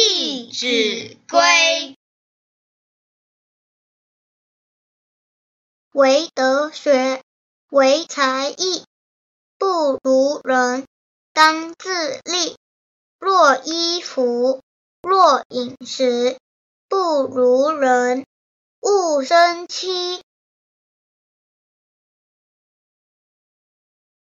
弟子规唯德学唯才艺不如人当自砺若衣服若饮食不如人勿生戚